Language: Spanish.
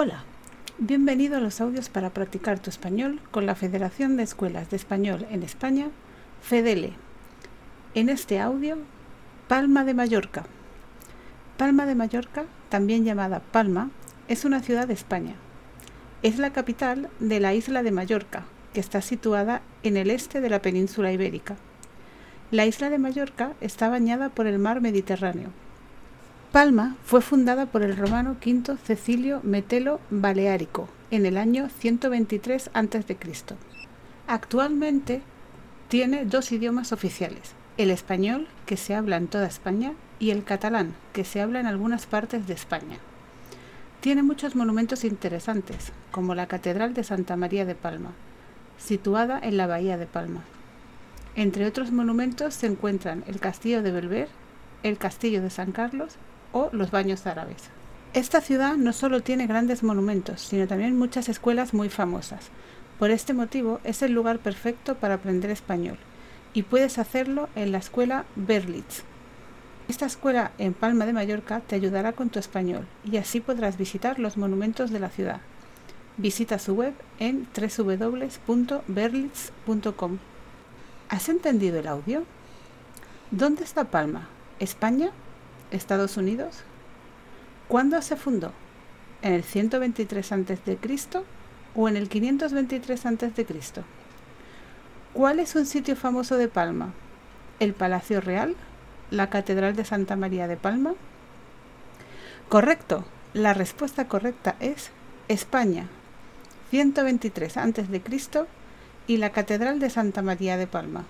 Hola, bienvenido a los audios para practicar tu español con la Federación de Escuelas de Español en España, FEDELE. En este audio, Palma de Mallorca. Palma de Mallorca, también llamada Palma, es una ciudad de España. Es la capital de la isla de Mallorca, que está situada en el este de la península ibérica. La isla de Mallorca está bañada por el mar Mediterráneo Palma fue fundada por el romano V Cecilio Metelo Baleárico en el año 123 a.C. Actualmente tiene dos idiomas oficiales, el español, que se habla en toda España, y el catalán, que se habla en algunas partes de España. Tiene muchos monumentos interesantes, como la Catedral de Santa María de Palma, situada en la Bahía de Palma. Entre otros monumentos se encuentran el Castillo de Belver, el Castillo de San Carlos o los baños árabes. Esta ciudad no solo tiene grandes monumentos, sino también muchas escuelas muy famosas. Por este motivo es el lugar perfecto para aprender español y puedes hacerlo en la escuela Berlitz. Esta escuela en Palma de Mallorca te ayudará con tu español y así podrás visitar los monumentos de la ciudad. Visita su web en www.berlitz.com. ¿Has entendido el audio? ¿Dónde está Palma? ¿España? Estados Unidos? ¿Cuándo se fundó? ¿En el 123 a.C. o en el 523 a.C.? ¿Cuál es un sitio famoso de Palma? ¿El Palacio Real? ¿La Catedral de Santa María de Palma? Correcto. La respuesta correcta es España, 123 a.C. y la Catedral de Santa María de Palma.